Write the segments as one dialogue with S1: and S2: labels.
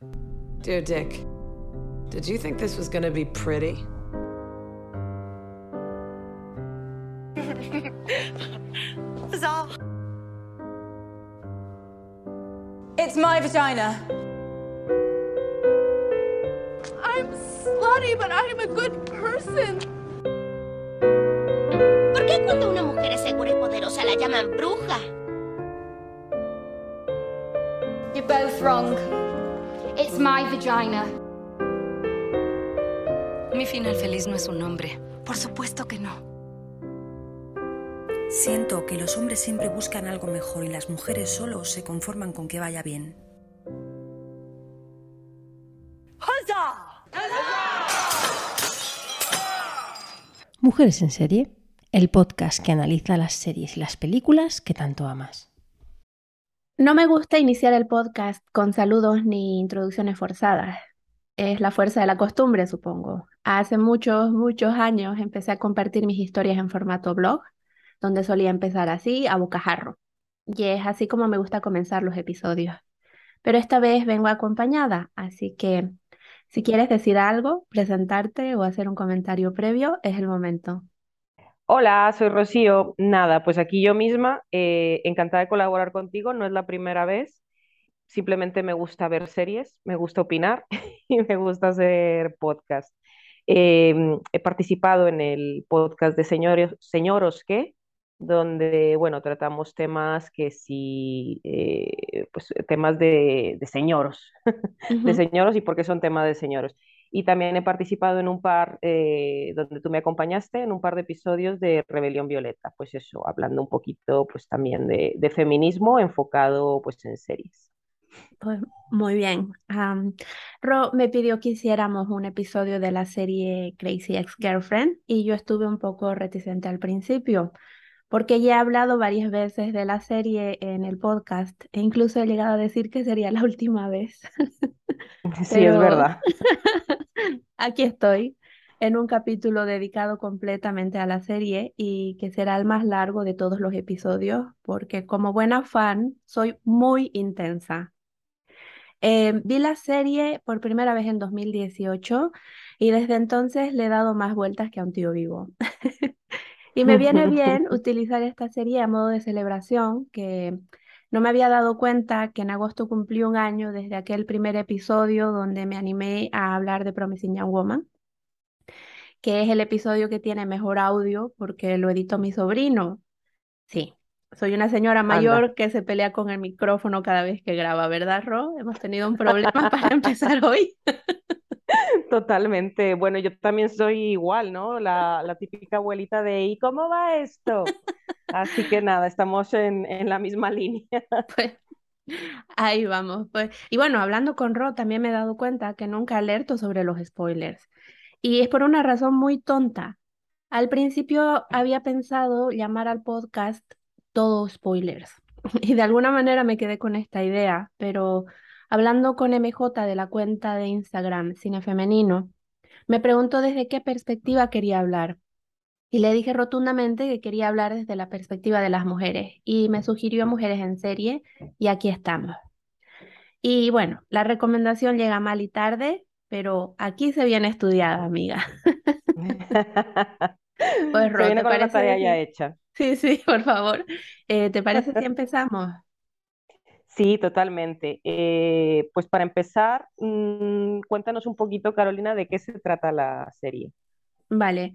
S1: Dear Dick, did you think this was gonna be pretty?
S2: Bizarre.
S3: It's my vagina.
S4: I'm slutty, but I'm a good person.
S2: ¿Por qué cuando una mujer es segura y poderosa la llaman bruja?
S5: You're both wrong. It's my vagina.
S6: Mi final feliz no es un nombre. Por supuesto que no.
S7: Siento que los hombres siempre buscan algo mejor y las mujeres solo se conforman con que vaya bien.
S8: Mujeres en serie, el podcast que analiza las series y las películas que tanto amas.
S9: No me gusta iniciar el podcast con saludos ni introducciones forzadas. Es la fuerza de la costumbre, supongo. Hace muchos, muchos años empecé a compartir mis historias en formato blog, donde solía empezar así, a bocajarro. Y es así como me gusta comenzar los episodios. Pero esta vez vengo acompañada, así que si quieres decir algo, presentarte o hacer un comentario previo, es el momento.
S10: Hola, soy Rocío. Nada, pues aquí yo misma, eh, encantada de colaborar contigo, no es la primera vez, simplemente me gusta ver series, me gusta opinar y me gusta hacer podcast. Em, he participado en el podcast de Señores, Señoros ¿qué? donde, bueno, tratamos temas que sí, eh, pues temas de, de señoros, de señoros y por qué son temas de señoros. Y también he participado en un par, eh, donde tú me acompañaste, en un par de episodios de Rebelión Violeta, pues eso, hablando un poquito pues también de, feminismo enfocado pues en series.
S9: Pues muy bien. Am, Ro me pidió que hiciéramos un episodio de la serie Crazy Ex-Girlfriend y yo estuve un poco reticente al principio, porque ya he hablado varias veces de la serie en el podcast e incluso he llegado a decir que sería la última vez.
S10: Sí, es verdad.
S9: aquí estoy en un capítulo dedicado completamente a la serie y que será el más largo de todos los episodios, porque como buena fan soy muy intensa. Eh, vi la serie por primera vez en 2018 y desde entonces le he dado más vueltas que a un tío vivo. Y me viene bien utilizar esta serie a modo de celebración, que no me había dado cuenta que en agosto cumplí un año desde aquel primer episodio donde me animé a hablar de Promising Young Woman, que es el episodio que tiene mejor audio porque lo editó mi sobrino. Sí, soy una señora
S10: Anda.
S9: mayor que se pelea con el micrófono cada vez que graba, ¿verdad, Ro? Hemos tenido un problema para empezar hoy.
S10: Totalmente. Bueno, yo también soy igual, ¿no? La, la típica abuelita de ¿y cómo va esto? Así que nada, estamos en, en la misma línea.
S9: Pues ahí vamos, pues. Y bueno, hablando con Ro, también me he dado cuenta que nunca alerto sobre los spoilers. Y es por una razón muy tonta. Al principio había pensado llamar al podcast Todo Spoilers. Y de alguna manera me quedé con esta idea, pero hablando con MJ de la cuenta de Instagram Cine Femenino, me preguntó desde qué perspectiva quería hablar. Y le dije rotundamente que quería hablar desde la perspectiva de las mujeres y me sugirió Mujeres en Serie y aquí estamos. Y bueno, la recomendación llega mal y tarde, pero aquí se viene estudiada, amiga. Pues
S10: Se
S9: Ro,
S10: viene
S9: ¿te
S10: con la tarea ya hecha.
S9: Sí, sí, por favor. Eh, ¿te parece si empezamos?
S10: Sí, totalmente. Eh, pues para empezar, mm, cuéntanos un poquito, Carolina, de qué se trata la serie.
S9: Vale.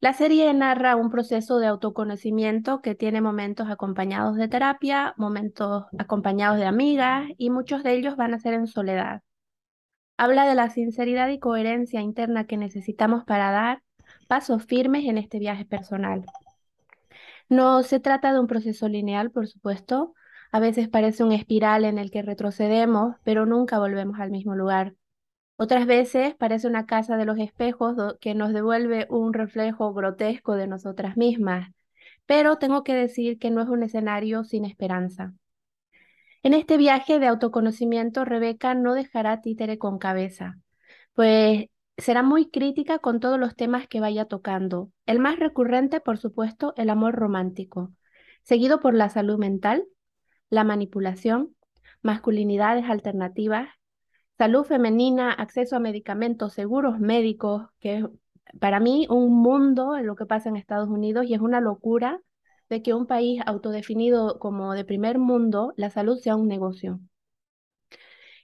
S9: La serie narra un proceso de autoconocimiento que tiene momentos acompañados de terapia, momentos acompañados de amigas y muchos de ellos van a ser en soledad. Habla de la sinceridad y coherencia interna que necesitamos para dar pasos firmes en este viaje personal. No se trata de un proceso lineal, por supuesto. A veces parece un espiral en el que retrocedemos, pero nunca volvemos al mismo lugar. Otras veces parece una casa de los espejos que nos devuelve un reflejo grotesco de nosotras mismas, pero tengo que decir que no es un escenario sin esperanza. En este viaje de autoconocimiento, Rebeca no dejará títere con cabeza, pues será muy crítica con todos los temas que vaya tocando. El más recurrente, por supuesto, el amor romántico, seguido por la salud mental, la manipulación, masculinidades alternativas, Salud femenina, acceso a medicamentos, seguros médicos, que es para mí un mundo en lo que pasa en Estados Unidos y es una locura de que un país autodefinido como de primer mundo, la salud sea un negocio.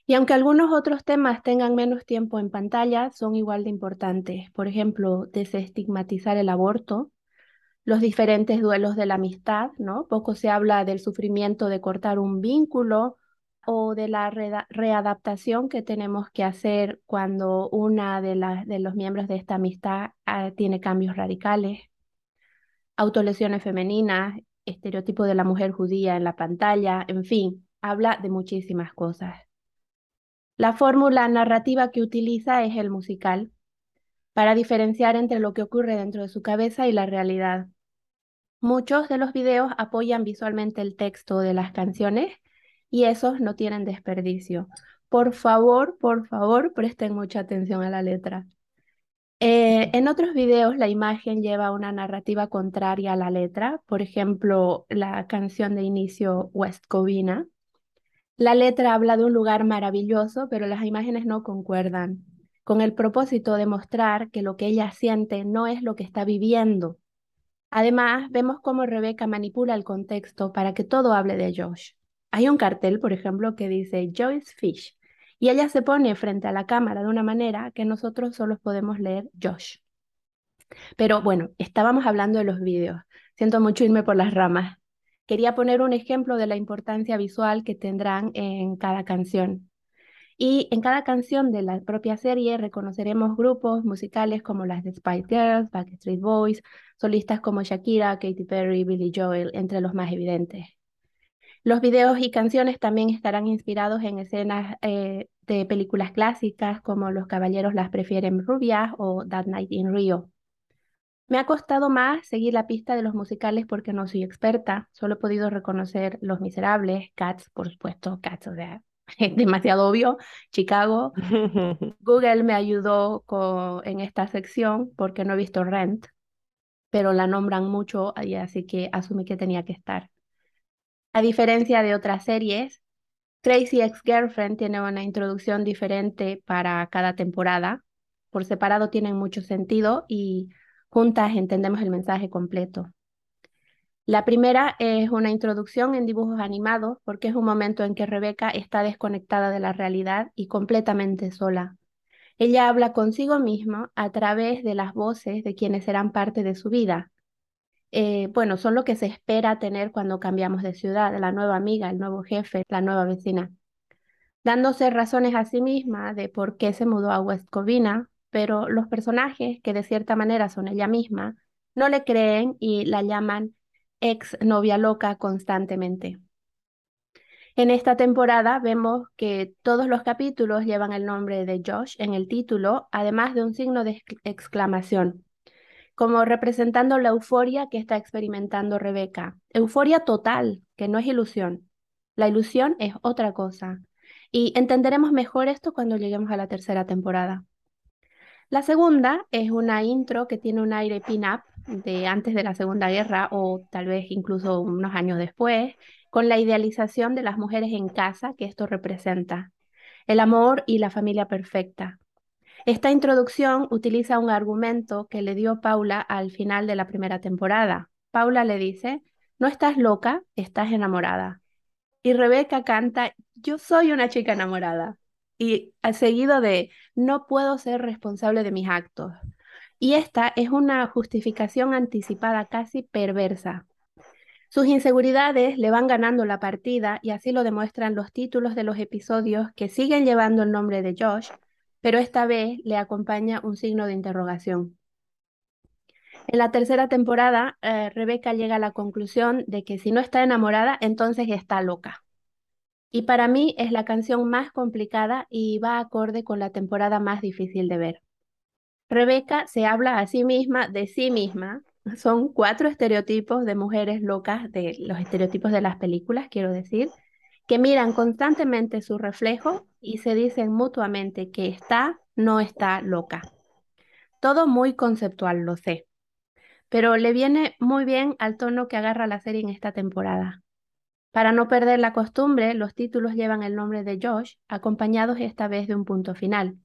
S9: Y aunque algunos otros temas tengan menos tiempo en pantalla, son igual de importantes. Por ejemplo, desestigmatizar el aborto, los diferentes duelos de la amistad, ¿no? Poco se habla del sufrimiento de cortar un vínculo o de la readaptación que tenemos que hacer cuando una de, de los miembros de esta amistad ah, tiene cambios radicales, autolesiones femeninas, estereotipo de la mujer judía en la pantalla, en fin, habla de muchísimas cosas. La fórmula narrativa que utiliza es el musical, para diferenciar entre lo que ocurre dentro de su cabeza y la realidad. Muchos de los videos apoyan visualmente el texto de las canciones y esos no tienen desperdicio. Por favor, por favor, presten mucha atención a la letra. Eh, en otros videos la imagen lleva una narrativa contraria a la letra, por ejemplo, la canción de inicio West Covina, la letra habla de un lugar maravilloso, pero las imágenes no concuerdan, con el propósito de mostrar que lo que ella siente no es lo que está viviendo. Además, vemos cómo Rebeca manipula el contexto para que todo hable de Josh. Hay un cartel, por ejemplo, que dice Joyce Fish, y ella se pone frente a la cámara de una manera que nosotros solo podemos leer Josh. Pero bueno, estábamos hablando de los vídeos. Siento mucho irme por las ramas. Quería poner un ejemplo de la importancia visual que tendrán en cada canción. Y en cada canción de la propia serie reconoceremos grupos musicales como las de Spice Girls, Backstreet Boys, solistas como Shakira, Katy Perry, Billy Joel, entre los más evidentes. Los videos y canciones también estarán inspirados en escenas eh, de películas clásicas como Los Caballeros las prefieren rubias o That Night in Rio. Me ha costado más seguir la pista de los musicales porque no soy experta, solo he podido reconocer Los Miserables, Cats, por supuesto, Cats, o sea, es demasiado obvio, Chicago. Google me ayudó en esta sección porque no he visto Rent, pero la nombran mucho, y así que asumí que tenía que estar. A diferencia de otras series, Crazy Ex-Girlfriend tiene una introducción diferente para cada temporada. Por separado tienen mucho sentido y Juntas entendemos el mensaje completo. La primera es una introducción en dibujos animados porque es un momento en que Rebeca está desconectada de la realidad y completamente sola. Ella habla consigo misma a través de las voces de quienes serán parte de su vida. Eh, bueno, son lo que se espera tener cuando cambiamos de ciudad, la nueva amiga, el nuevo jefe, la nueva vecina. Dándose razones a sí misma de por qué se mudó a West Covina, pero los personajes, que de cierta manera son ella misma, no le creen y la llaman ex novia loca constantemente. En esta temporada vemos que todos los capítulos llevan el nombre de Josh en el título, además de un signo de exclamación, como representando la euforia que está experimentando Rebeca. Euforia total, que no es ilusión. La ilusión es otra cosa. Y entenderemos mejor esto cuando lleguemos a la tercera temporada. La segunda es una intro que tiene un aire pin-up de antes de la Segunda Guerra o tal vez incluso unos años después, con la idealización de las mujeres en casa que esto representa, el amor y la familia perfecta. Esta introducción utiliza un argumento que le dio Paula al final de la primera temporada. Paula le dice, no estás loca, estás enamorada. Y Rebeca canta, yo soy una chica enamorada y seguido de no puedo ser responsable de mis actos. Y esta es una justificación anticipada casi perversa. Sus inseguridades le van ganando la partida y así lo demuestran los títulos de los episodios que siguen llevando el nombre de Josh, pero esta vez le acompaña un signo de interrogación. En la tercera temporada, eh, Rebeca llega a la conclusión de que si no está enamorada, entonces está loca. Y para mí es la canción más complicada y va acorde con la temporada más difícil de ver. Rebeca se habla a sí misma de sí misma. Son cuatro estereotipos de mujeres locas, de los estereotipos de las películas, quiero decir, que miran constantemente su reflejo y se dicen mutuamente que está, no está loca. Todo muy conceptual, lo sé, pero le viene muy bien al tono que agarra la serie en esta temporada. Para no perder la costumbre, los títulos llevan el nombre de Josh, acompañados esta vez de un punto final,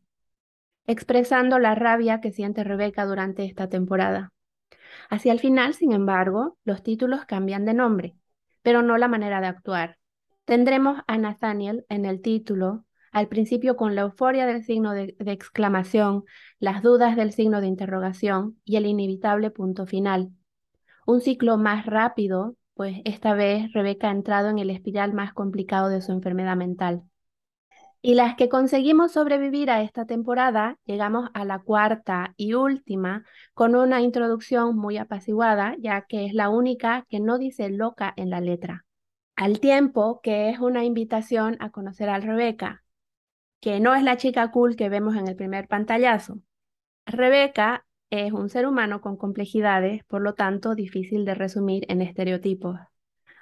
S9: expresando la rabia que siente Rebeca durante esta temporada. Hacia el final, sin embargo, los títulos cambian de nombre, pero no la manera de actuar. Tendremos a Nathaniel en el título, al principio con la euforia del signo de, de, exclamación, las dudas del signo de interrogación y el inevitable punto final. Un ciclo más rápido, pues esta vez Rebeca ha entrado en el espiral más complicado de su enfermedad mental. Y las que conseguimos sobrevivir a esta temporada, llegamos a la cuarta y última con una introducción muy apaciguada, ya que es la única que no dice loca en la letra. Al tiempo que es una invitación a conocer a Rebeca, que no es la chica cool que vemos en el primer pantallazo. Rebeca es un ser humano con complejidades, por lo tanto difícil de resumir en estereotipos.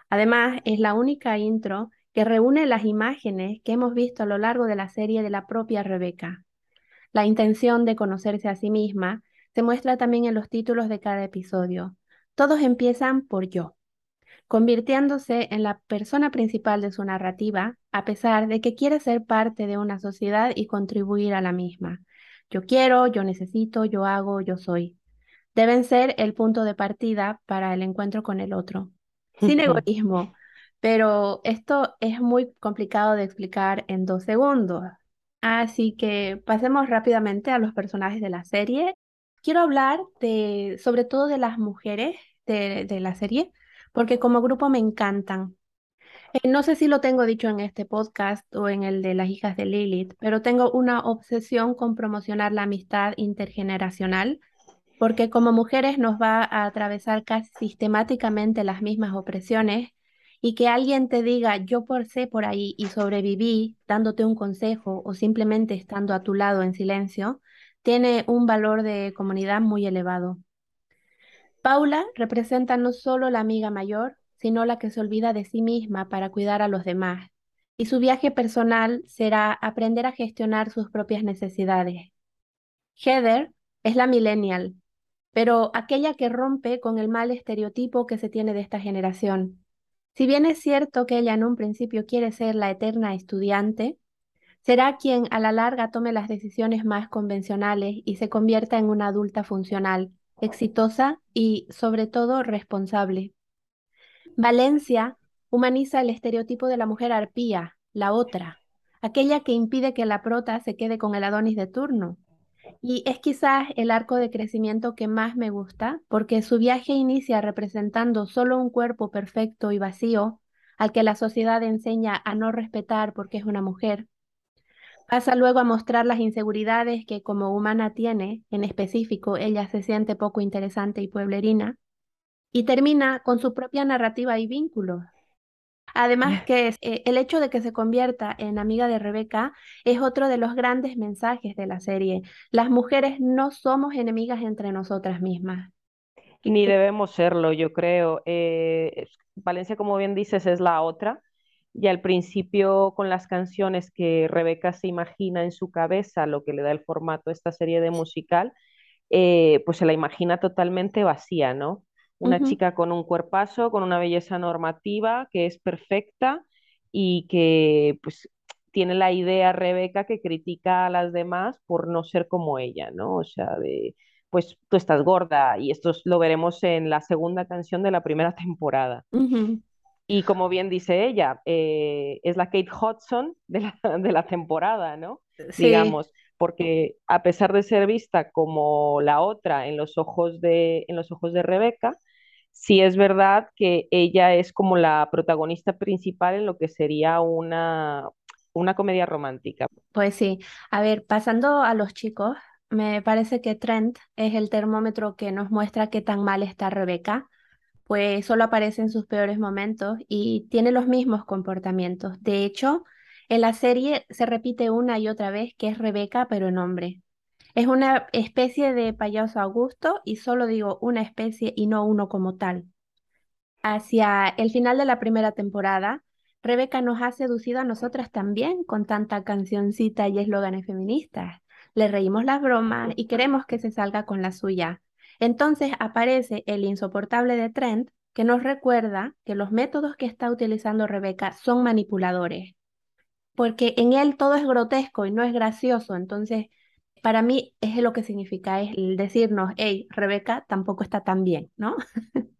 S9: Además, es la única intro que reúne las imágenes que hemos visto a lo largo de la serie de la propia Rebeca. La intención de conocerse a sí misma se muestra también en los títulos de cada episodio. Todos empiezan por yo, convirtiéndose en la persona principal de su narrativa, a pesar de que quiere ser parte de una sociedad y contribuir a la misma. Yo quiero, yo necesito, yo hago, yo soy. Deben ser el punto de partida para el encuentro con el otro. Sin egoísmo, pero esto es muy complicado de explicar en dos segundos. Así que pasemos rápidamente a los personajes de la serie. Quiero hablar de, sobre todo de las mujeres de, de la serie, porque como grupo me encantan. Eh, no sé si lo tengo dicho en este podcast o en el de las hijas de Lilith, pero tengo una obsesión con promocionar la amistad intergeneracional, porque como mujeres nos va a atravesar casi sistemáticamente las mismas opresiones y que alguien te diga yo por sé por ahí y sobreviví dándote un consejo o simplemente estando a tu lado en silencio, tiene un valor de comunidad muy elevado. Paula representa no solo la amiga mayor, sino la que se olvida de sí misma para cuidar a los demás. Y su viaje personal será aprender a gestionar sus propias necesidades. Heather es la millennial, pero aquella que rompe con el mal estereotipo que se tiene de esta generación. Si bien es cierto que ella en un principio quiere ser la eterna estudiante, será quien a la larga tome las decisiones más convencionales y se convierta en una adulta funcional, exitosa y sobre todo responsable. Valencia humaniza el estereotipo de la mujer arpía, la otra, aquella que impide que la prota se quede con el Adonis de turno. Y es quizás el arco de crecimiento que más me gusta, porque su viaje inicia representando solo un cuerpo perfecto y vacío, al que la sociedad enseña a no respetar porque es una mujer. Pasa luego a mostrar las inseguridades que como humana tiene, en específico ella se siente poco interesante y pueblerina, y termina con su propia narrativa y vínculos. Además que eh, el hecho de que se convierta en amiga de Rebeca es otro de los grandes mensajes de la serie. Las mujeres no somos enemigas entre nosotras mismas.
S10: Ni debemos serlo, yo creo. Eh, Valencia, como bien dices, es la otra. Y al principio, con las canciones que Rebeca se imagina en su cabeza, lo que le da el formato a esta serie de musical, eh, pues se la imagina totalmente vacía, ¿no? Una chica con un cuerpazo, con una belleza normativa que es perfecta y que pues tiene la idea Rebeca que critica a las demás por no ser como ella, ¿no? O sea, de pues tú estás gorda y esto lo veremos en la segunda canción de la primera temporada. Y como bien dice ella, eh, es la Kate Hudson de la, de la temporada, ¿no? Digamos, porque a pesar de ser vista como la otra en los ojos de, en los ojos de Rebeca, sí es verdad que ella es como la protagonista principal en lo que sería una, una comedia romántica.
S9: Pues sí, a ver, pasando a los chicos, me parece que Trent es el termómetro que nos muestra qué tan mal está Rebeca, pues solo aparece en sus peores momentos y tiene los mismos comportamientos. De hecho, en la serie se repite una y otra vez que es Rebeca, pero en hombre. Es una especie de payaso Augusto y solo digo una especie y no uno como tal. Hacia el final de la primera temporada, Rebeca nos ha seducido a nosotras también con tanta cancioncita y eslóganes feministas. Le reímos las bromas y queremos que se salga con la suya. Entonces aparece el insoportable de Trent que nos recuerda que los métodos que está utilizando Rebeca son manipuladores, porque en él todo es grotesco y no es gracioso. Entonces, para mí es lo que significa, es decirnos, hey, Rebeca tampoco está tan bien, ¿no?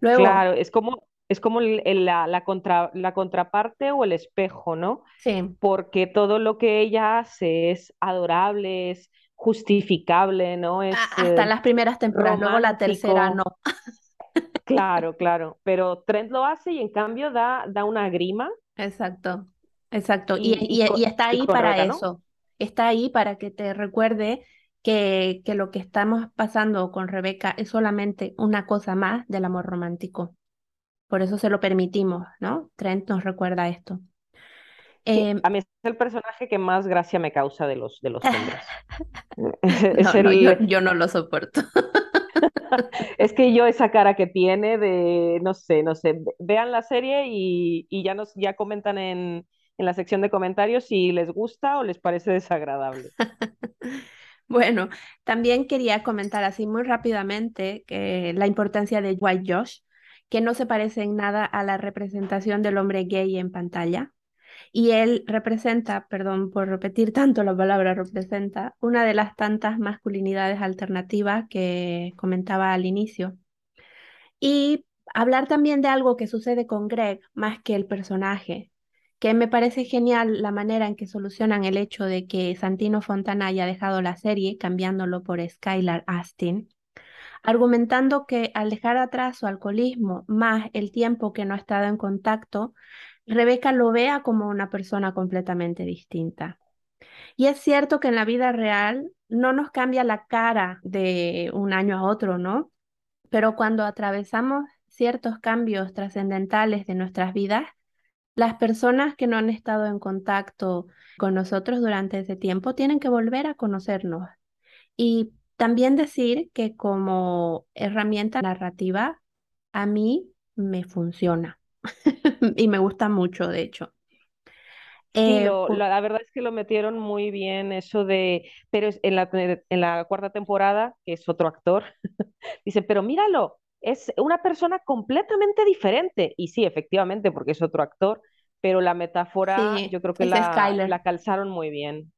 S10: Luego, claro, es como, es como la, la, contra, la contraparte o el espejo, ¿no?
S9: Sí.
S10: Porque todo lo que ella hace es adorable, es justificable, ¿no? Es,
S9: Hasta las primeras temporadas, luego la tercera no.
S10: Claro, claro, pero Trent lo hace y en cambio da, da una grima.
S9: Exacto, exacto. Y, y, está ahí para eso, está ahí para que te recuerde que, que lo que estamos pasando con Rebeca es solamente una cosa más del amor romántico. Por eso se lo permitimos, ¿no? Trent nos recuerda esto.
S10: Em, a mí es el personaje que más gracia me causa de los, de los hombres.
S9: no, yo, no lo soporto.
S10: es que yo esa cara que tiene de, no sé, no sé, vean la serie y, y ya, nos, ya comentan en, en la sección de comentarios si les gusta o les parece desagradable.
S9: Bueno, también quería comentar así muy rápidamente que la importancia de White Josh, que no se parece en nada a la representación del hombre gay en pantalla. Y él representa, perdón por repetir tanto la palabra representa, una de las tantas masculinidades alternativas que comentaba al inicio. Y hablar también de algo que sucede con Greg más que el personaje, que me parece genial la manera en que solucionan el hecho de que Santino Fontana haya dejado la serie cambiándolo por Skylar Astin, argumentando que al dejar atrás su alcoholismo más el tiempo que no ha estado en contacto, Rebeca lo vea como una persona completamente distinta. Y es cierto que en la vida real no nos cambia la cara de un año a otro, ¿no? Pero cuando atravesamos ciertos cambios trascendentales de nuestras vidas, las personas que no han estado en contacto con nosotros durante ese tiempo tienen que volver a conocernos. Y también decir que como herramienta narrativa, a mí me funciona y me gusta mucho, de hecho.
S10: Sí, eh, la, verdad es que lo metieron muy bien eso de, pero en la, en la cuarta temporada, que es otro actor, dice, pero míralo, es una persona completamente diferente. Y sí, efectivamente, porque es otro actor, pero la metáfora yo creo que la, la, calzaron muy bien.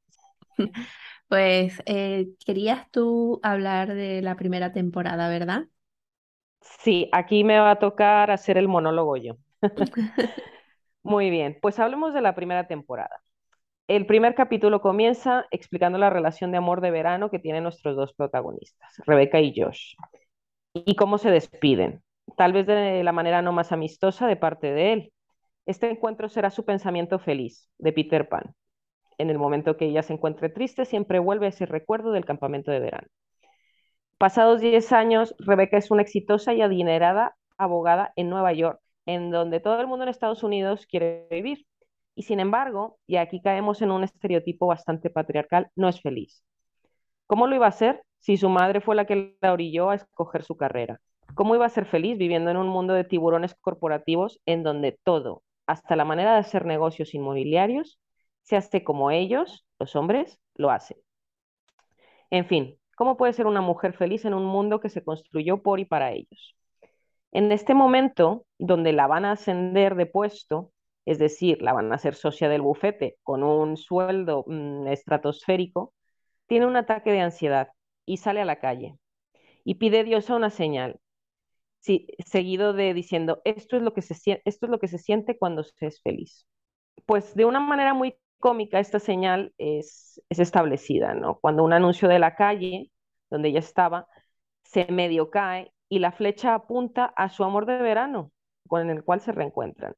S9: Pues eh, querías tú hablar de la primera temporada, ¿verdad?
S10: Sí, aquí me va a tocar hacer el monólogo yo. Muy bien, pues hablemos de la primera temporada. El primer capítulo comienza explicando la relación de amor de verano que tienen nuestros dos protagonistas, Rebeca y Josh, y cómo se despiden, tal vez de la manera no más amistosa de parte de él. Este encuentro será su pensamiento feliz, de Peter Pan. En el momento que ella se encuentre triste, siempre vuelve ese recuerdo del campamento de verano. Pasados 10 años, Rebeca es una exitosa y adinerada abogada en Nueva York, en donde todo el mundo en Estados Unidos quiere vivir. Y sin embargo, y aquí caemos en un estereotipo bastante patriarcal, no es feliz. ¿Cómo lo iba a ser si su madre fue la que la orilló a escoger su carrera? ¿Cómo iba a ser feliz viviendo en un mundo de tiburones corporativos en donde todo, hasta la manera de hacer negocios inmobiliarios, se hace como ellos, los hombres, lo hacen? En fin, ¿cómo puede ser una mujer feliz en un mundo que se construyó por y para ellos? En este momento, donde la van a ascender de puesto, es decir, la van a hacer socia del bufete con un sueldo mm, estratosférico, tiene un ataque de ansiedad y sale a la calle y pide a Dios una señal, seguido de diciendo, esto es, lo que se, esto es lo que se siente cuando se es feliz. Pues de una manera muy cómica esta señal es, es establecida, ¿no? Cuando un anuncio de la calle, donde ella estaba, se medio cae y la flecha apunta a su amor de verano, con el cual se reencuentran.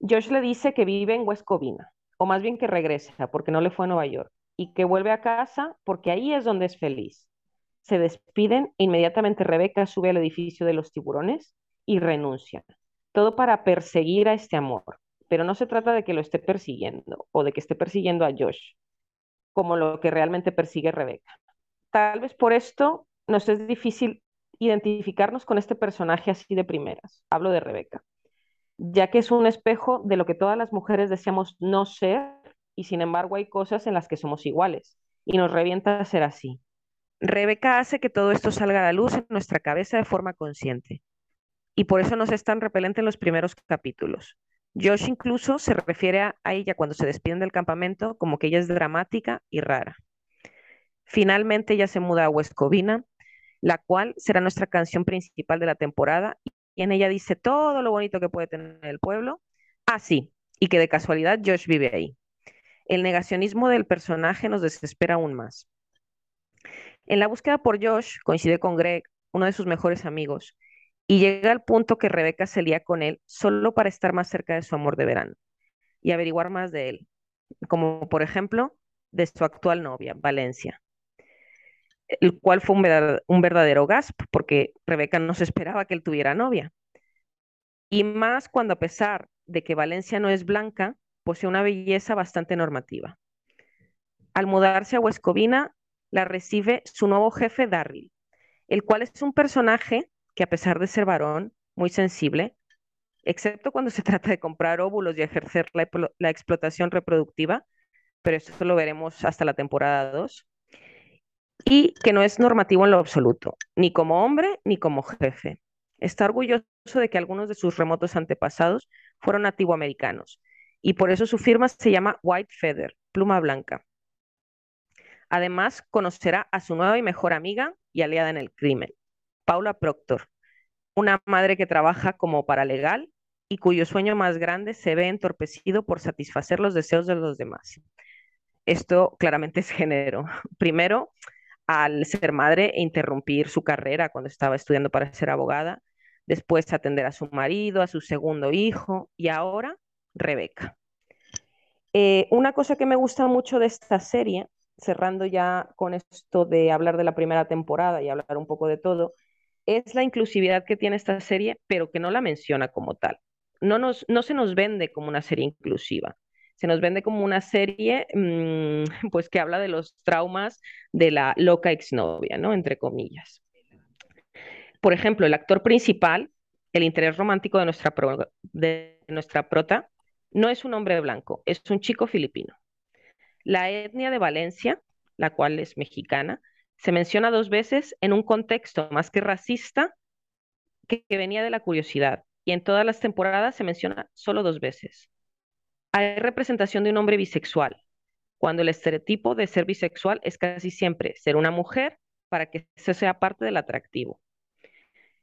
S10: Josh le dice que vive en West Covina, o más bien que regresa porque no le fue a Nueva York, y que vuelve a casa porque ahí es donde es feliz. Se despiden e inmediatamente Rebeca sube al edificio de los tiburones y renuncia. Todo para perseguir a este amor. Pero no se trata de que lo esté persiguiendo o de que esté persiguiendo a Josh, como lo que realmente persigue Rebeca. Tal vez por esto nos es difícil identificarnos con este personaje así de primeras. Hablo de Rebeca, ya que es un espejo de lo que todas las mujeres deseamos no ser y sin embargo hay cosas en las que somos iguales y nos revienta ser así. Rebeca hace que todo esto salga a la luz en nuestra cabeza de forma consciente. y por eso nos es tan repelente en los primeros capítulos. Josh incluso se refiere a, ella cuando se despiden del campamento como que ella es dramática y rara. Finalmente ella se muda a West Covina, la cual será nuestra canción principal de la temporada y en ella dice todo lo bonito que puede tener el pueblo. Ah, sí, y que de casualidad Josh vive ahí. El negacionismo del personaje nos desespera aún más. En la búsqueda por Josh coincide con Greg, uno de sus mejores amigos, y llega al punto que Rebeca se lía con él solo para estar más cerca de su amor de verano y averiguar más de él, como por ejemplo de su actual novia, Valencia, el cual fue un verdadero, gasp porque Rebeca no se esperaba que él tuviera novia. Y más cuando a pesar de que Valencia no es blanca, posee una belleza bastante normativa. Al mudarse a Huescovina, la recibe su nuevo jefe, Darryl, el cual es un personaje que a pesar de ser varón, muy sensible, excepto cuando se trata de comprar óvulos y ejercer la, explotación reproductiva, pero eso lo veremos hasta la temporada 2, y que no es normativo en lo absoluto, ni como hombre ni como jefe. Está orgulloso de que algunos de sus remotos antepasados fueron nativoamericanos, y por eso su firma se llama White Feather, pluma blanca. Además, conocerá a su nueva y mejor amiga y aliada en el crimen, Paula Proctor, una madre que trabaja como paralegal y cuyo sueño más grande se ve entorpecido por satisfacer los deseos de los demás. Esto claramente es género. Primero, al ser madre e interrumpir su carrera cuando estaba estudiando para ser abogada, después atender a su marido, a su segundo hijo y ahora Rebeca. Eh, una cosa que me gusta mucho de esta serie, cerrando ya con esto de hablar de la primera temporada y hablar un poco de todo, es la inclusividad que tiene esta serie, pero que no la menciona como tal. No, nos, no se nos vende como una serie inclusiva, se nos vende como una serie mm, pues que habla de los traumas de la loca exnovia, ¿no? Entre comillas. Por ejemplo, el actor principal, el interés romántico de nuestra, de nuestra prota, no es un hombre blanco, es un chico filipino. La etnia de Valencia, la cual es mexicana, se menciona dos veces en un contexto más que racista que, venía de la curiosidad y en todas las temporadas se menciona solo dos veces. Hay representación de un hombre bisexual, cuando el estereotipo de ser bisexual es casi siempre ser una mujer para que sea parte del atractivo.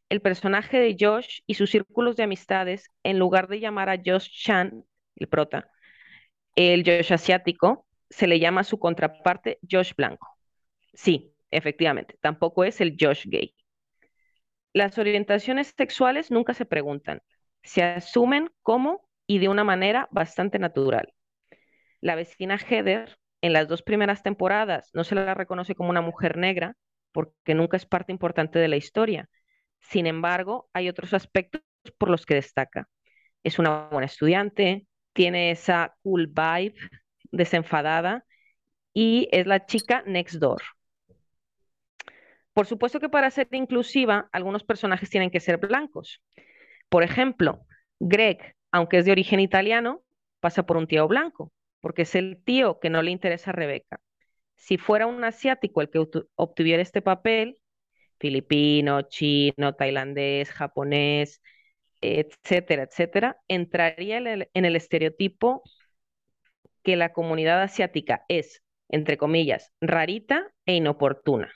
S10: El personaje de Josh y sus círculos de amistades, en lugar de llamar a Josh Chan, el prota, el Josh asiático, se le llama a su contraparte Josh blanco. Sí, efectivamente, tampoco es el Josh gay. Las orientaciones sexuales nunca se preguntan, se asumen como y de una manera bastante natural. La vecina Heather, en las dos primeras temporadas, no se la reconoce como una mujer negra porque nunca es parte importante de la historia. Sin embargo, hay otros aspectos por los que destaca. Es una buena estudiante, tiene esa cool vibe desenfadada y es la chica next door. Por supuesto que para ser inclusiva, algunos personajes tienen que ser blancos. Por ejemplo, Greg, aunque es de origen italiano, pasa por un tío blanco, porque es el tío que no le interesa a Rebeca. Si fuera un asiático el que obtuviera este papel, filipino, chino, tailandés, japonés, etcétera, etcétera, entraría en el estereotipo que la comunidad asiática es, entre comillas, rarita e inoportuna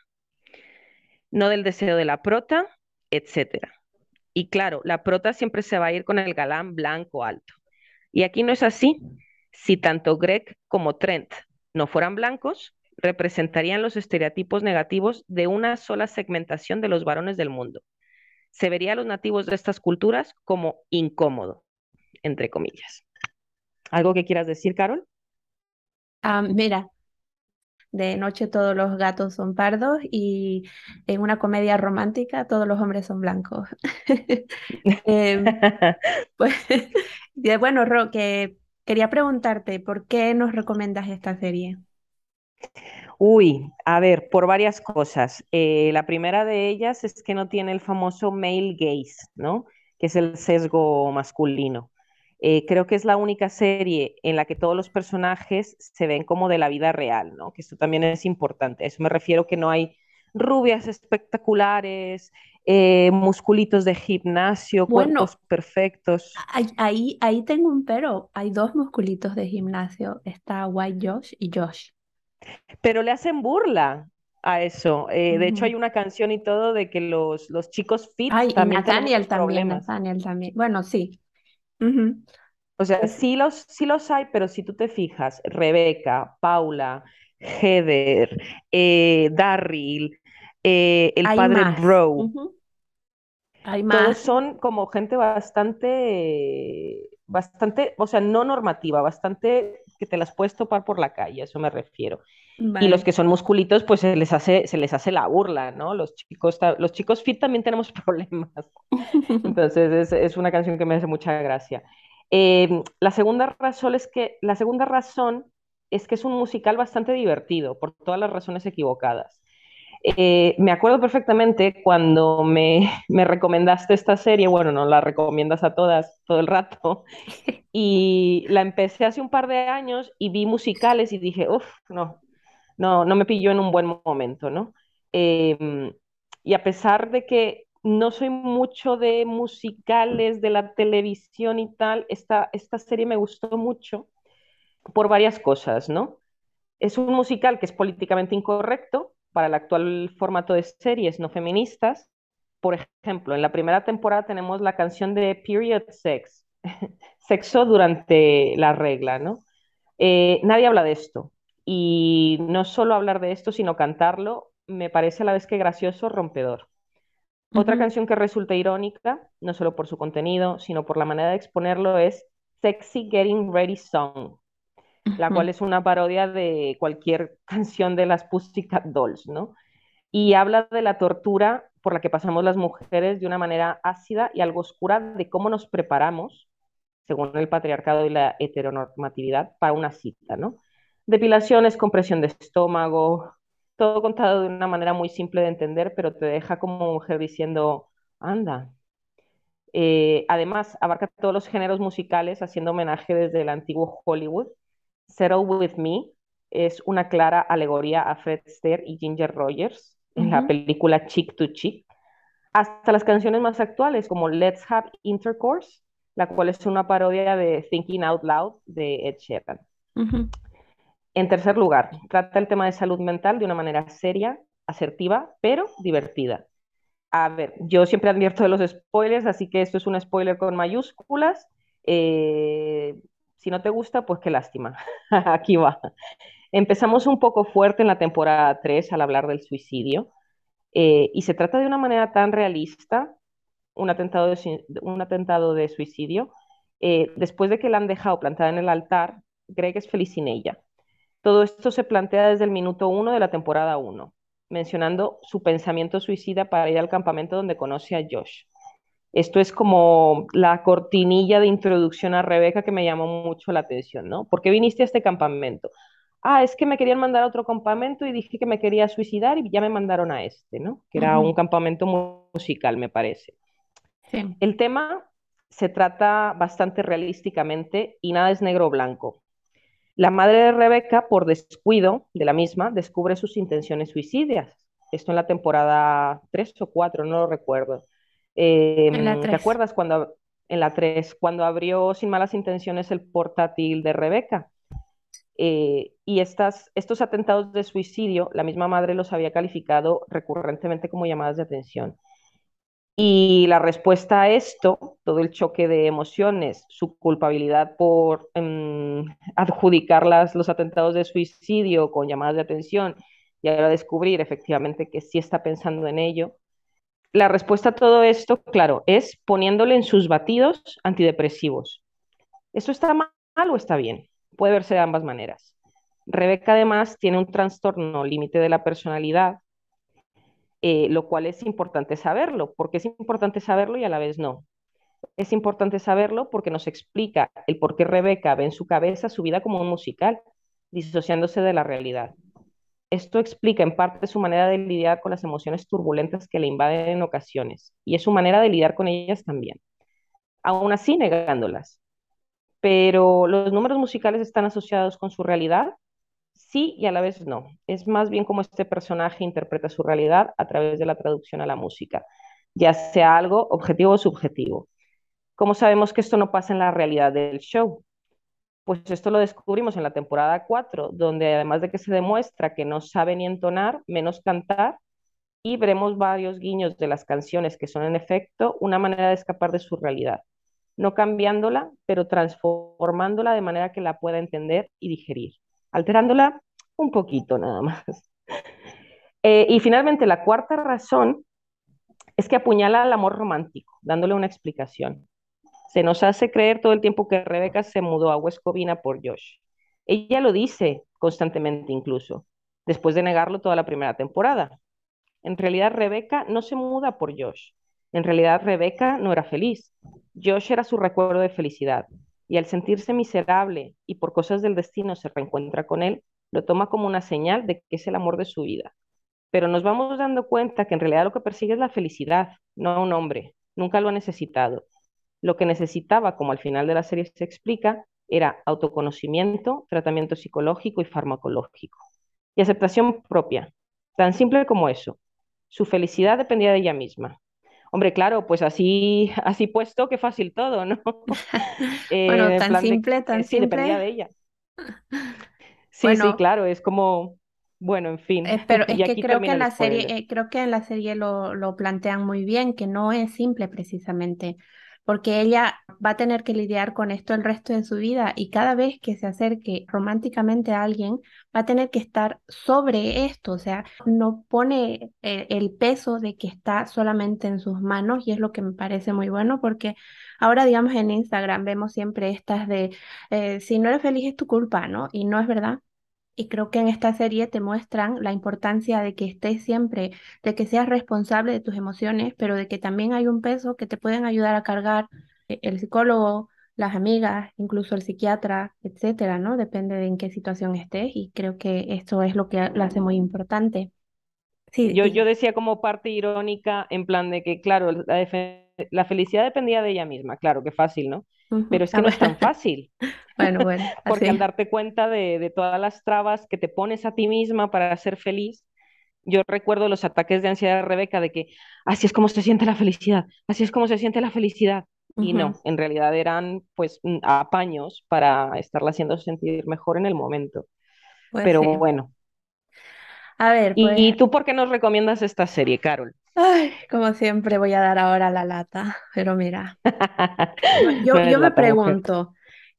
S10: no del deseo de la prota, etcétera. Y claro, la prota siempre se va a ir con el galán blanco alto. Y aquí no es así. Si tanto Greg como Trent no fueran blancos, representarían los estereotipos negativos de una sola segmentación de los varones del mundo. Se vería a los nativos de estas culturas como incómodo, entre comillas. ¿Algo que quieras decir, Carol?
S9: Ah, mira, de noche todos los gatos son pardos y en una comedia romántica todos los hombres son blancos. Em, pues, bueno, Ro, quería preguntarte, ¿por qué nos recomiendas esta serie?
S10: Uy, a ver, por varias cosas. Eh, la primera de ellas es que no tiene el famoso male gaze, ¿no? Que es el sesgo masculino. Eh, creo que es la única serie en la que todos los personajes se ven como de la vida real, ¿no? Que esto también es importante. A eso me refiero que no hay rubias espectaculares, eh, musculitos de gimnasio,
S9: Bueno,
S10: cuerpos perfectos.
S9: ahí, ahí, tengo un pero. Hay dos musculitos de gimnasio. Está White Josh y Josh.
S10: Pero le hacen burla a eso. Eh, de hecho, hay una canción y todo de que los, los chicos fit
S9: Ay, y
S10: también tenemos
S9: Nathaniel también,
S10: problemas.
S9: Nathaniel también. Bueno, sí.
S10: O sea, sí los, sí los hay, pero si tú te fijas, Rebeca, Paula, Heather, eh, Darryl, eh, el
S9: Hay
S10: padre
S9: más.
S10: Bro.
S9: Hay
S10: todos son como gente bastante, bastante, o sea, no normativa, bastante que te las puedes topar por la calle, a eso me refiero. Y los
S9: Vale.
S10: que son musculitos, pues se les hace, se les hace la burla, ¿no? Los chicos, los chicos fit también tenemos problemas. Entonces es, es una canción que me hace mucha gracia. Eh, la segunda razón es que, la segunda razón es que es un musical bastante divertido, por todas las razones equivocadas. Eh, me acuerdo perfectamente cuando me, me recomendaste esta serie, bueno, no la recomiendas a todas todo el rato, y la empecé hace un par de años y vi musicales y dije, uff, no, no, no me pilló en un buen momento, ¿no? Em, y a pesar de que no soy mucho de musicales, de la televisión y tal, esta, esta serie me gustó mucho por varias cosas, ¿no? Es un musical que es políticamente incorrecto para el actual formato de series no feministas. Por ejemplo, en la primera temporada tenemos la canción de Period Sex, sexo durante la regla, ¿no? Eh, nadie habla de esto. Y no solo hablar de esto, sino cantarlo, me parece a la vez que gracioso, rompedor. Otra canción que resulta irónica, no solo por su contenido, sino por la manera de exponerlo, es Sexy Getting Ready Song, la cual es una parodia de cualquier canción de las Pussycat Dolls, ¿no? Y habla de la tortura por la que pasamos las mujeres de una manera ácida y algo oscura de cómo nos preparamos, según el patriarcado y la heteronormatividad, para una cita, ¿no? Depilaciones, compresión de estómago, todo contado de una manera muy simple de entender, pero te deja como mujer diciendo, anda. Eh, además, abarca todos los géneros musicales, haciendo homenaje desde el antiguo Hollywood. Settle With Me es una clara alegoría a Fred Astaire y Ginger Rogers en la película Chick to Chick, hasta las canciones más actuales como Let's Have Intercourse, la cual es una parodia de Thinking Out Loud de Ed Sheeran. En tercer lugar, trata el tema de salud mental de una manera seria, asertiva, pero divertida. A ver, yo siempre advierto de los spoilers, así que esto es un spoiler con mayúsculas. Eh, si no te gusta, pues qué lástima. Aquí va. Empezamos un poco fuerte en la temporada 3 al hablar del suicidio, eh, y se trata de una manera tan realista, un atentado de, un atentado de suicidio. eh, después de que la han dejado plantada en el altar, Greg es feliz sin ella. Todo esto se plantea desde el minuto 1 de la temporada 1, mencionando su pensamiento suicida para ir al campamento donde conoce a Josh. Esto es como la cortinilla de introducción a Rebeca que me llamó mucho la atención, ¿no? ¿Por qué viniste a este campamento? Ah, es que me querían mandar a otro campamento y dije que me quería suicidar y ya me mandaron a este, ¿no? Que era un campamento mu- musical, me parece.
S9: Sí.
S10: El tema se trata bastante realísticamente y nada es negro o blanco. La madre de Rebeca, por descuido de la misma, descubre sus intenciones suicidas. Esto en la temporada 3 o 4, no lo recuerdo. Eh, ¿te
S9: 3.
S10: acuerdas cuando en la 3, cuando abrió sin malas intenciones el portátil de Rebeca? Eh, y estas, estos atentados de suicidio, la misma madre los había calificado recurrentemente como llamadas de atención. Y la respuesta a esto, todo el choque de emociones, su culpabilidad por em, adjudicar las- los atentados de suicidio con llamadas de atención y ahora descubrir efectivamente que sí está pensando en ello. La respuesta a todo esto, claro, es poniéndole en sus batidos antidepresivos. ¿Esto está mal o está bien? Puede verse de ambas maneras. Rebeca además tiene un trastorno límite de la personalidad eh, lo cual es importante saberlo. porque es importante saberlo y a la vez no? Es importante saberlo porque nos explica el por qué Rebeca ve en su cabeza su vida como un musical, disociándose de la realidad. Esto explica en parte su manera de lidiar con las emociones turbulentas que le invaden en ocasiones, y es su manera de lidiar con ellas también, aún así negándolas. Pero los números musicales están asociados con su realidad, sí y a la vez no. Es más bien como este personaje interpreta su realidad a través de la traducción a la música. ya sea algo objetivo o subjetivo. ¿Cómo sabemos que esto no pasa en la realidad del show? Pues esto lo descubrimos en la temporada 4, donde además de que se demuestra que no sabe ni entonar, menos cantar, y veremos varios guiños de las canciones que son en efecto una manera de escapar de su realidad, no cambiándola, pero transformándola de manera que la pueda entender y digerir, alterándola un poquito nada más. Eh, y finalmente, la cuarta razón es que apuñala al amor romántico, dándole una explicación. Se nos hace creer todo el tiempo que Rebeca se mudó a West Covina por Josh. Ella lo dice constantemente incluso, después de negarlo toda la primera temporada. En realidad Rebeca no se muda por Josh. En realidad Rebeca no era feliz. Josh era su recuerdo de felicidad. Y al sentirse miserable y por cosas del destino se reencuentra con él, lo toma como una señal de que es el amor de su vida. Pero nos vamos dando cuenta que en realidad lo que persigue es la felicidad, no a un hombre. Nunca lo ha necesitado. Lo que necesitaba, como al final de la serie se explica, era autoconocimiento, tratamiento psicológico y farmacológico. Y aceptación propia. Tan simple como eso. Su felicidad dependía de ella misma. Hombre, claro, pues así, así puesto, qué fácil todo, ¿no?
S9: bueno, eh, tan simple, tan
S10: sí,
S9: simple.
S10: dependía de ella. Sí, sí, claro, es como, bueno, en fin.
S9: Eh, pero es que creo que en la serie, eh, creo que en la serie lo, lo plantean muy bien, que no es simple precisamente porque ella va a tener que lidiar con esto el resto de su vida y cada vez que se acerque románticamente a alguien va a tener que estar sobre esto, o sea, no pone eh, el, peso de que está solamente en sus manos y es lo que me parece muy bueno porque ahora digamos en Instagram vemos siempre estas de eh, si no eres feliz es tu culpa, ¿no? Y no es verdad. Y creo que en esta serie te muestran la importancia de que estés siempre, de que seas responsable de tus emociones, pero de que también hay un peso que te pueden ayudar a cargar eh, el psicólogo, las amigas, incluso el psiquiatra, etcétera, ¿no? Depende de en qué situación estés y creo que esto es lo que lo hace muy importante.
S10: Sí, yo, yo decía como parte irónica, en plan de que, claro, la, la felicidad dependía de ella misma, claro, que fácil, ¿no? Pero es que no es tan fácil.
S9: Bueno, bueno.
S10: Porque al darte cuenta de, todas las trabas que te pones a ti misma para ser feliz, yo recuerdo los ataques de ansiedad de Rebeca de que así es como se siente la felicidad, así es como se siente la felicidad. Y no, en realidad eran pues apaños para estarla haciendo sentir mejor en el momento. Pues Pero bueno.
S9: A ver,
S10: ¿Y, pues tú por qué nos recomiendas esta serie, Carol?
S9: Ay, como siempre voy a dar ahora la lata, pero mira, yo, yo me pregunto,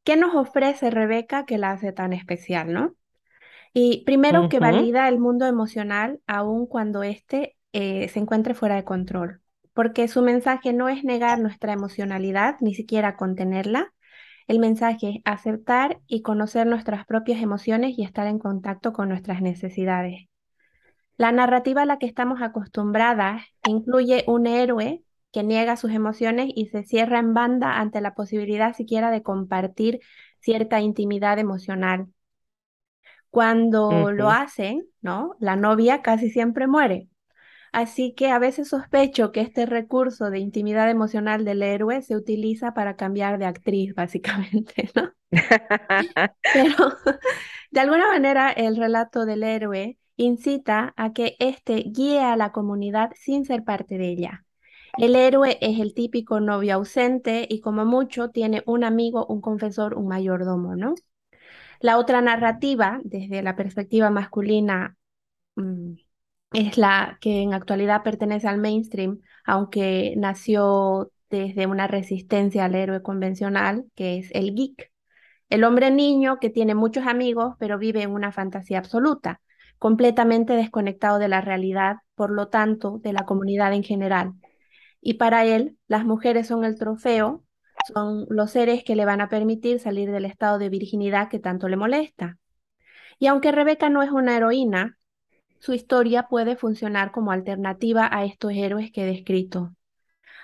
S9: ¿Qué nos ofrece Rebeca que la hace tan especial, no? Y primero que valida el mundo emocional aun cuando éste eh, se encuentre fuera de control, porque su mensaje no es negar nuestra emocionalidad, ni siquiera contenerla. El mensaje es aceptar y conocer nuestras propias emociones y estar en contacto con nuestras necesidades. La narrativa a la que estamos acostumbradas incluye un héroe que niega sus emociones y se cierra en banda ante la posibilidad siquiera de compartir cierta intimidad emocional. Cuando lo hacen, ¿no? La novia casi siempre muere. Así que a veces sospecho que este recurso de intimidad emocional del héroe se utiliza para cambiar de actriz, básicamente, ¿no? Pero de alguna manera el relato del héroe incita a que éste guíe a la comunidad sin ser parte de ella. El héroe es el típico novio ausente y como mucho tiene un amigo, un confesor, un mayordomo, ¿no? La otra narrativa, desde la perspectiva masculina, mm, es la que en actualidad pertenece al mainstream, aunque nació desde una resistencia al héroe convencional, que es el geek. El hombre niño que tiene muchos amigos, pero vive en una fantasía absoluta, completamente desconectado de la realidad, por lo tanto, de la comunidad en general y para él las mujeres son el trofeo, son los seres que le van a permitir salir del estado de virginidad que tanto le molesta. Y aunque Rebeca no es una heroína, su historia puede funcionar como alternativa a estos héroes que he descrito.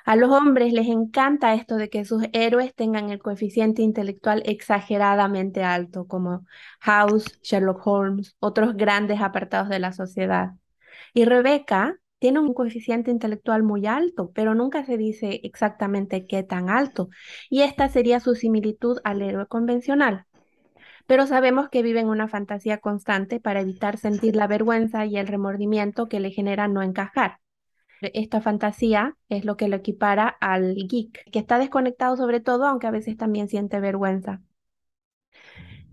S9: A los hombres les encanta esto de que sus héroes tengan el coeficiente intelectual exageradamente alto, como House, Sherlock Holmes, otros grandes apartados de la sociedad. Y Rebeca tiene un coeficiente intelectual muy alto, pero nunca se dice exactamente qué tan alto. Y esta sería su similitud al héroe convencional. Pero sabemos que vive en una fantasía constante para evitar sentir la vergüenza y el remordimiento que le genera no encajar. Esta fantasía es lo que lo equipara al geek, que está desconectado sobre todo, aunque a veces también siente vergüenza.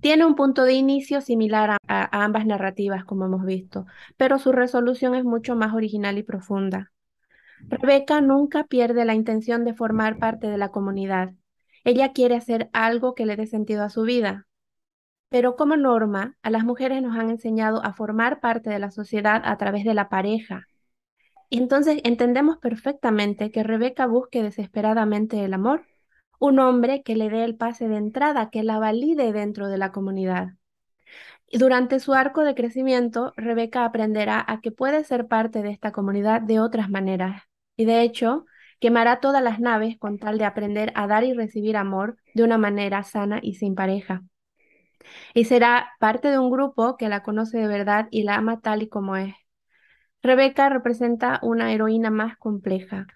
S9: Tiene un punto de inicio similar a, ambas narrativas, como hemos visto, pero su resolución es mucho más original y profunda. Rebeca nunca pierde la intención de formar parte de la comunidad. Ella quiere hacer algo que le dé sentido a su vida. Pero como norma, a las mujeres nos han enseñado a formar parte de la sociedad a través de la pareja. Entonces entendemos perfectamente que Rebeca busque desesperadamente el amor, un hombre que le dé el pase de entrada, que la valide dentro de la comunidad. Durante su arco de crecimiento, Rebeca aprenderá a que puede ser parte de esta comunidad de otras maneras. Y de hecho, quemará todas las naves con tal de aprender a dar y recibir amor de una manera sana y sin pareja. Y será parte de un grupo que la conoce de verdad y la ama tal y como es. Rebeca representa una heroína más compleja,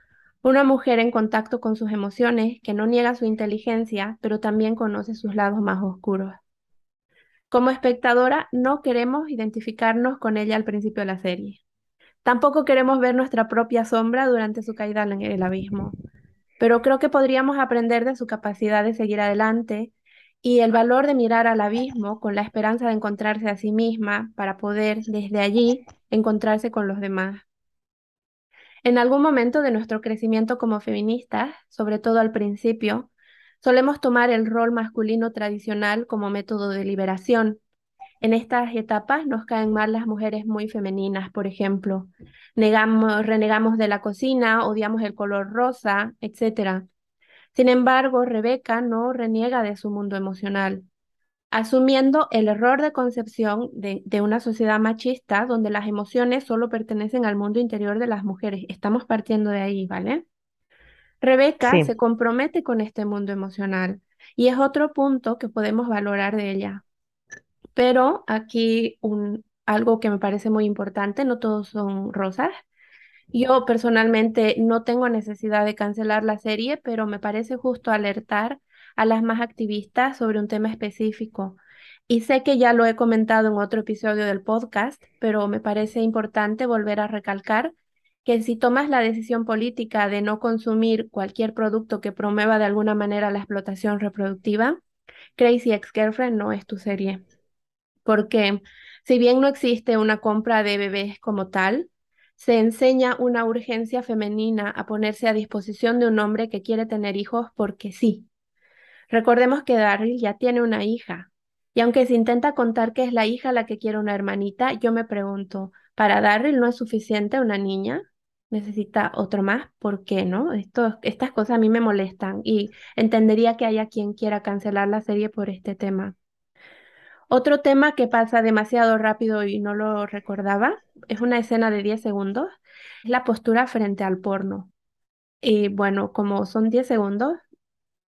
S9: una mujer en contacto con sus emociones que no niega su inteligencia, pero también conoce sus lados más oscuros. Como espectadora, no queremos identificarnos con ella al principio de la serie. Tampoco queremos ver nuestra propia sombra durante su caída en el abismo, pero creo que podríamos aprender de su capacidad de seguir adelante y el valor de mirar al abismo con la esperanza de encontrarse a sí misma para poder desde allí encontrarse con los demás. En algún momento de nuestro crecimiento como feministas, sobre todo al principio, solemos tomar el rol masculino tradicional como método de liberación en estas etapas nos caen mal las mujeres muy femeninas, por ejemplo. Negamos, renegamos de la cocina, odiamos el color rosa, etc. Sin embargo, Rebeca no reniega de su mundo emocional, asumiendo el error de concepción de, una sociedad machista donde las emociones solo pertenecen al mundo interior de las mujeres. Estamos partiendo de ahí, ¿vale? Rebeca se compromete con este mundo emocional y es otro punto que podemos valorar de ella. Pero aquí un, algo que me parece muy importante, no todos son rosas. Yo personalmente no tengo necesidad de cancelar la serie, pero me parece justo alertar a las más activistas sobre un tema específico. Y sé que ya lo he comentado en otro episodio del podcast, pero me parece importante volver a recalcar que si tomas la decisión política de no consumir cualquier producto que promueva de alguna manera la explotación reproductiva, Crazy Ex-Girlfriend no es tu serie porque si bien no existe una compra de bebés como tal, se enseña una urgencia femenina a ponerse a disposición de un hombre que quiere tener hijos porque sí. Recordemos que Daryl ya tiene una hija, y aunque se intenta contar que es la hija la que quiere una hermanita, yo me pregunto, ¿para Daryl no es suficiente una niña? ¿Necesita otro más? ¿Por qué no? Esto, estas cosas a mí me molestan y entendería que haya quien quiera cancelar la serie por este tema. Otro tema que pasa demasiado rápido y no lo recordaba, es una escena de 10 segundos, es la postura frente al porno. Y bueno, como son 10 segundos,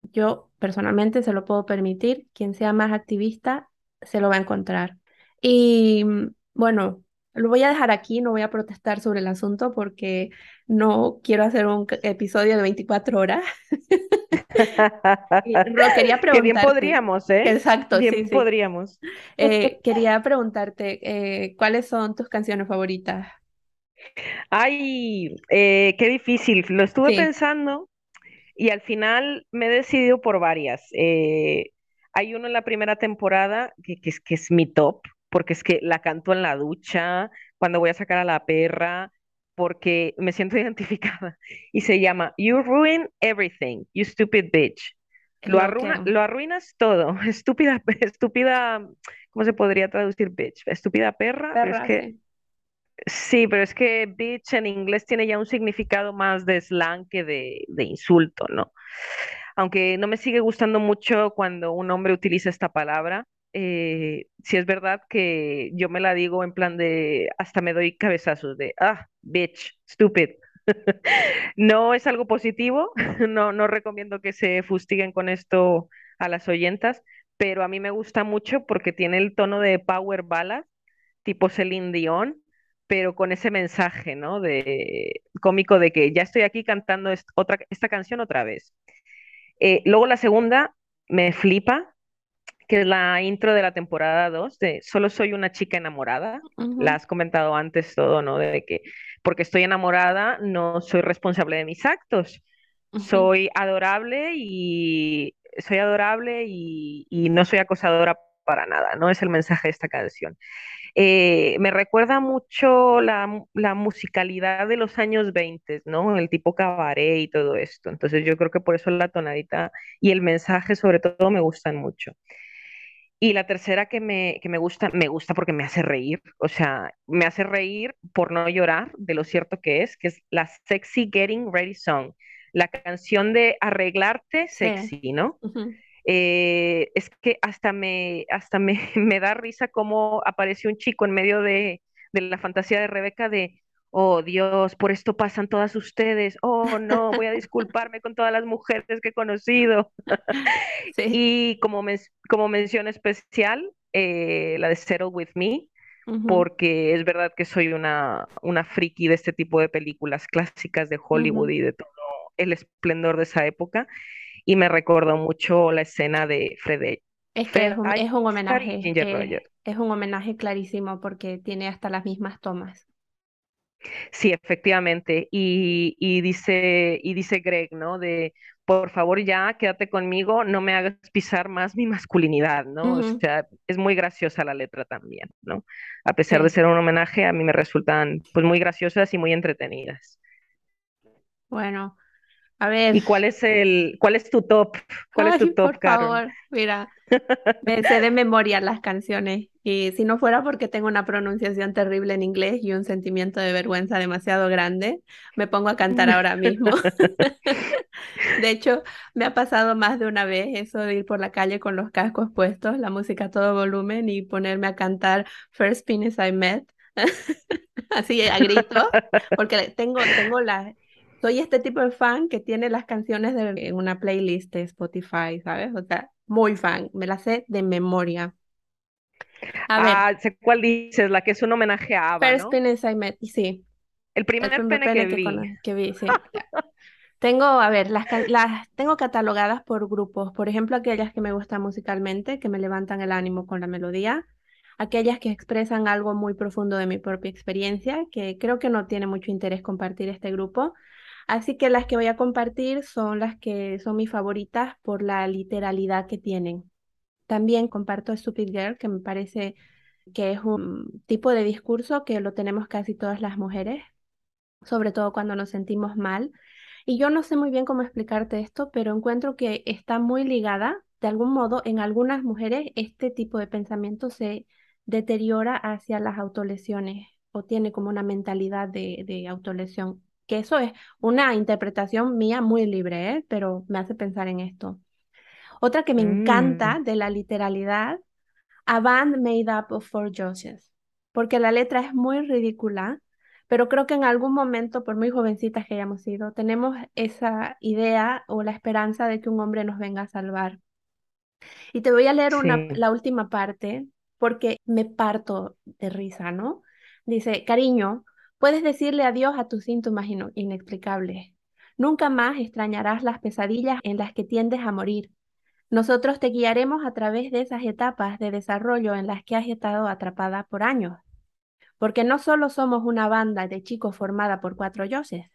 S9: yo personalmente se lo puedo permitir, quien sea más activista se lo va a encontrar. Y bueno, lo voy a dejar aquí, no voy a protestar sobre el asunto porque no quiero hacer un episodio de 24 horas. quería preguntarte.
S10: bien podríamos, ¿eh?
S9: Exacto,
S10: bien podríamos.
S9: Eh, quería preguntarte, eh, ¿cuáles son tus canciones favoritas?
S10: Ay, eh, qué difícil. Lo estuve pensando y al final me he decidido por varias. hay uno en la primera temporada que, es, que es mi top, porque es que la canto en la ducha, cuando voy a sacar a la perra, porque me siento identificada. Y se llama You Ruin Everything, You Stupid Bitch. Lo, lo arruinas todo. Estúpida, estúpida, ¿cómo se podría traducir bitch? Estúpida perra. es que, sí. Pero es que bitch en inglés tiene ya un significado más de slang que de, de insulto, ¿no? Aunque no me sigue gustando mucho cuando un hombre utiliza esta palabra, eh, si es verdad que yo me la digo en plan de, hasta me doy cabezazos de, ah, bitch, stupid. no es algo positivo, no, no recomiendo que se fustiguen con esto a las oyentas, pero a mí me gusta mucho porque tiene el tono de power ballad, tipo Celine Dion, pero con ese mensaje, ¿no? De cómico de que ya estoy aquí cantando otra, esta canción otra vez. Eh, luego la segunda me flipa, que es la intro de la temporada 2 de Solo soy una chica enamorada. La has comentado antes todo, ¿no? De que porque estoy enamorada, no soy responsable de mis actos. Soy adorable y soy adorable y, y no soy acosadora para nada, ¿no? Es el mensaje de esta canción. Eh, me recuerda mucho la, la, musicalidad de los años 20, ¿no? El tipo cabaret y todo esto. Entonces yo creo que por eso la tonadita y el mensaje sobre todo me gustan mucho. Y la tercera que me, que me gusta, me gusta porque me hace reír, o sea, me hace reír por no llorar de lo cierto que es, que es la Sexy Getting Ready Song, la canción de arreglarte sexy, ¿no? Eh, es que hasta me, hasta me, me, da risa cómo apareció un chico en medio de, de, la fantasía de Rebeca de, oh Dios, por esto pasan todas ustedes, oh no, voy a disculparme con todas las mujeres que he conocido. Sí. Y como, como mención especial, eh, la de Settle With Me, uh -huh. porque es verdad que soy una, una friki de este tipo de películas clásicas de Hollywood uh -huh. y de todo el esplendor de esa época y me recordó mucho la escena de Fred
S9: Es que es un, es un homenaje, eh, es un homenaje clarísimo porque tiene hasta las mismas tomas.
S10: Sí, efectivamente. Y, y, dice, y dice Greg, ¿no? De, por favor ya, quédate conmigo, no me hagas pisar más mi masculinidad, ¿no? Uh -huh. O sea, es muy graciosa la letra también, ¿no? A pesar sí. de ser un homenaje, a mí me resultan pues muy graciosas y muy entretenidas.
S9: Bueno, a ver.
S10: ¿Y cuál es el, cuál es tu top? ¿Cuál
S9: Ay,
S10: es tu top,
S9: por
S10: Karen?
S9: favor, mira, me sé de memoria las canciones y si no fuera porque tengo una pronunciación terrible en inglés y un sentimiento de vergüenza demasiado grande, me pongo a cantar ahora mismo. De hecho, me ha pasado más de una vez eso de ir por la calle con los cascos puestos, la música a todo volumen y ponerme a cantar First Penis I Met, así a grito, porque tengo, tengo la, soy este tipo de fan que tiene las canciones de, en una playlist de Spotify, ¿sabes? O sea, muy fan, me la sé de memoria.
S10: A ah, sé cuál dices, la que es un homenaje a Ava,
S9: First
S10: ¿no?
S9: Penis I Met, sí.
S10: El primer,
S9: El primer
S10: pene,
S9: pene
S10: que,
S9: que,
S10: vi.
S9: cono- que vi, sí. Tengo, a ver, las, las tengo catalogadas por grupos. Por ejemplo, aquellas que me gustan musicalmente, que me levantan el ánimo con la melodía. Aquellas que expresan algo muy profundo de mi propia experiencia, que creo que no tiene mucho interés compartir este grupo. Así que las que voy a compartir son las que son mis favoritas por la literalidad que tienen. También comparto Stupid Girl, que me parece que es un tipo de discurso que lo tenemos casi todas las mujeres, sobre todo cuando nos sentimos mal. Y yo no sé muy bien cómo explicarte esto, pero encuentro que está muy ligada, de algún modo, en algunas mujeres este tipo de pensamiento se deteriora hacia las autolesiones o tiene como una mentalidad de, autolesión, que eso es una interpretación mía muy libre, ¿eh? Pero me hace pensar en esto. Otra que me encanta
S10: Mm,
S9: de la literalidad, A Band Made Up of Four Joshes, porque la letra es muy ridícula, pero creo que en algún momento, por muy jovencitas que hayamos sido, tenemos esa idea o la esperanza de que un hombre nos venga a salvar. Y te voy a leer una, la última parte porque me parto de risa, ¿no? Dice, cariño, puedes decirle adiós a tus síntomas inexplicables. Nunca más extrañarás las pesadillas en las que tiendes a morir. Nosotros te guiaremos a través de esas etapas de desarrollo en las que has estado atrapada por años. Porque no solo somos una banda de chicos formada por cuatro yoses,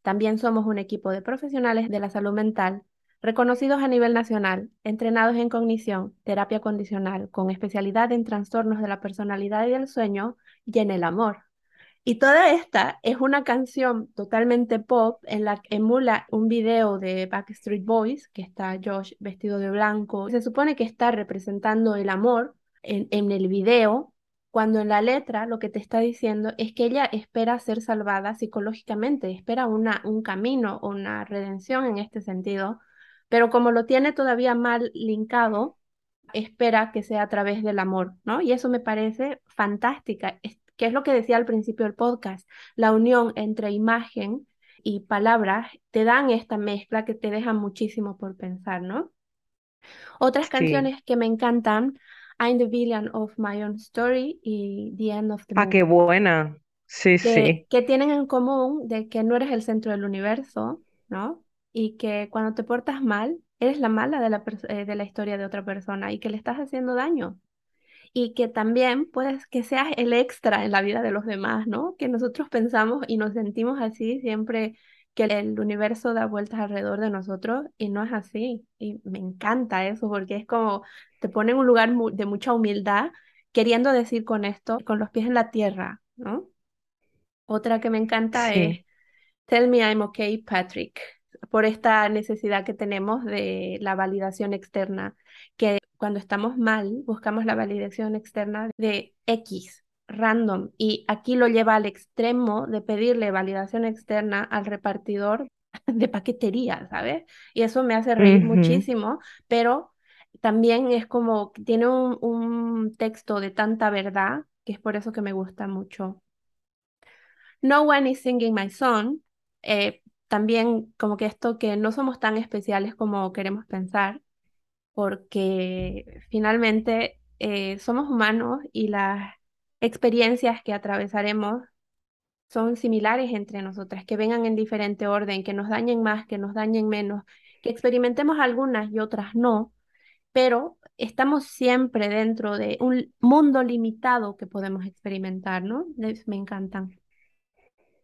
S9: también somos un equipo de profesionales de la salud mental, reconocidos a nivel nacional, entrenados en cognición, terapia condicional, con especialidad en trastornos de la personalidad y del sueño y en el amor. Y toda esta es una canción totalmente pop en la que emula un video de Backstreet Boys, que está Josh vestido de blanco. Se supone que está representando el amor en, el video, cuando en la letra lo que te está diciendo es que ella espera ser salvada psicológicamente, espera una, un camino, una redención en este sentido, pero como lo tiene todavía mal linkado, espera que sea a través del amor, ¿no? Y eso me parece fantástica, que es lo que decía al principio del podcast, la unión entre imagen y palabras te dan esta mezcla que te deja muchísimo por pensar, ¿no? Otras
S10: Sí.
S9: canciones que me encantan, I'm the villain of my own story y The End of the
S10: Ah, qué buena. Sí,
S9: que,
S10: sí.
S9: que tienen en común de que no eres el centro del universo, ¿no? Y que cuando te portas mal, eres la mala de la, eh, de la historia de otra persona y que le estás haciendo daño. Y que también puedes que seas el extra en la vida de los demás, ¿no? Que nosotros pensamos y nos sentimos así siempre que el universo da vueltas alrededor de nosotros y no es así. Y me encanta eso porque es como te pone en un lugar de mucha humildad, queriendo decir con esto, con los pies en la tierra, ¿no? Otra que me encanta es Tell me I'm okay, Patrick, por esta necesidad que tenemos de la validación externa, que cuando estamos mal buscamos la validación externa de X, random y aquí lo lleva al extremo de pedirle validación externa al repartidor de paquetería, ¿sabes? Y eso me hace reír muchísimo, pero también es como, tiene un, un, texto de tanta verdad, que es por eso que me gusta mucho. No one is singing my song, eh, también como que esto que no somos tan especiales como queremos pensar, porque finalmente eh, somos humanos y las experiencias que atravesaremos son similares entre nosotras, que vengan en diferente orden, que nos dañen más, que nos dañen menos, que experimentemos algunas y otras no, pero estamos siempre dentro de un mundo limitado que podemos experimentar, ¿no? Me encantan.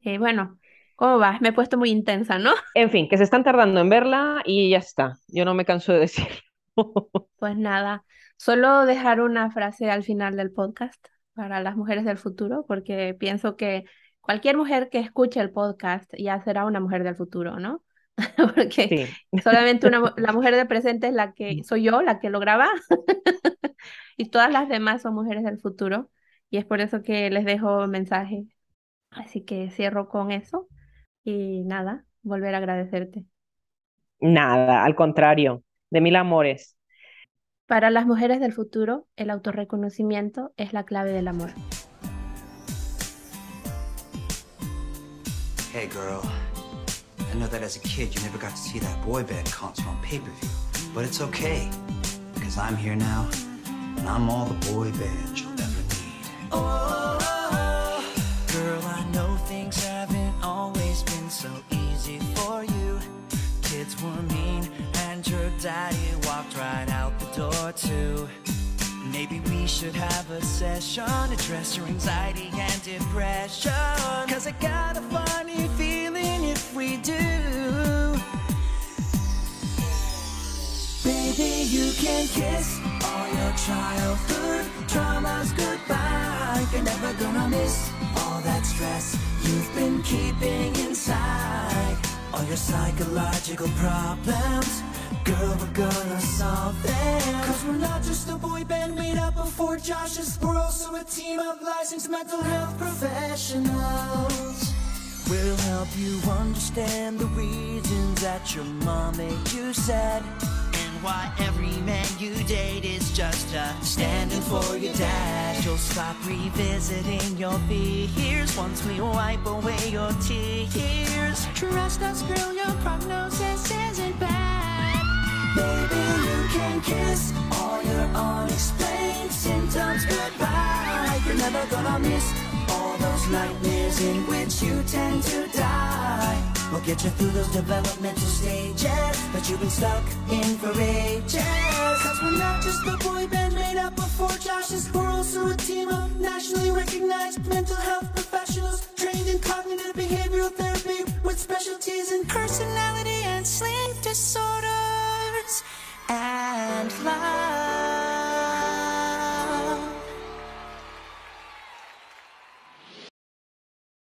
S9: Eh, bueno, ¿cómo vas? Me he puesto muy intensa, ¿no?
S10: En fin, que se están tardando en verla y ya está. Yo no me canso de decirlo.
S9: Pues nada, solo dejar una frase al final del podcast para las mujeres del futuro, porque pienso que cualquier mujer que escuche el podcast ya será una mujer del futuro, ¿no? porque solamente una, la mujer del presente es la que soy yo, la que lo graba, y todas las demás son mujeres del futuro, y es por eso que les dejo mensaje. Así que cierro con eso y nada, volver a agradecerte.
S10: Nada, al contrario, de mil amores.
S9: Para las mujeres del futuro, el autorreconocimiento es la clave del amor.
S11: Hey girl, I know that as a kid you never got to see that boy band concert on pay-per-view, but it's okay because I'm here now and I'm all the boy band you'll ever need. Oh, girl, I know things haven't always been so easy for you. Kids were mean your daddy walked right out the door too. Maybe we should have a session to Address your anxiety and depression. Cause I got a funny feeling if we do. Baby, you can kiss all your childhood traumas goodbye. You're never gonna miss all that stress you've been keeping inside. All your psychological problems Girl, we're gonna solve them. Cause we're not just a boy band made up of four Joshes. We're also a team of licensed mental health professionals. We'll help you understand the reasons that your mom made you sad. And why every man you date is just a standing for your dad. You'll stop revisiting your fears Once we wipe away your tears. Trust us girl, your prognosis isn't bad Baby, you can kiss all your unexplained symptoms goodbye. You're never gonna miss all those nightmares in which you tend to die. We'll get you through those developmental stages that you've been stuck in for ages. Cause we're not just a boy band made up of four Joshes. We're also a team of nationally recognized mental health professionals trained in cognitive behavioral therapy with specialties in personality and fly.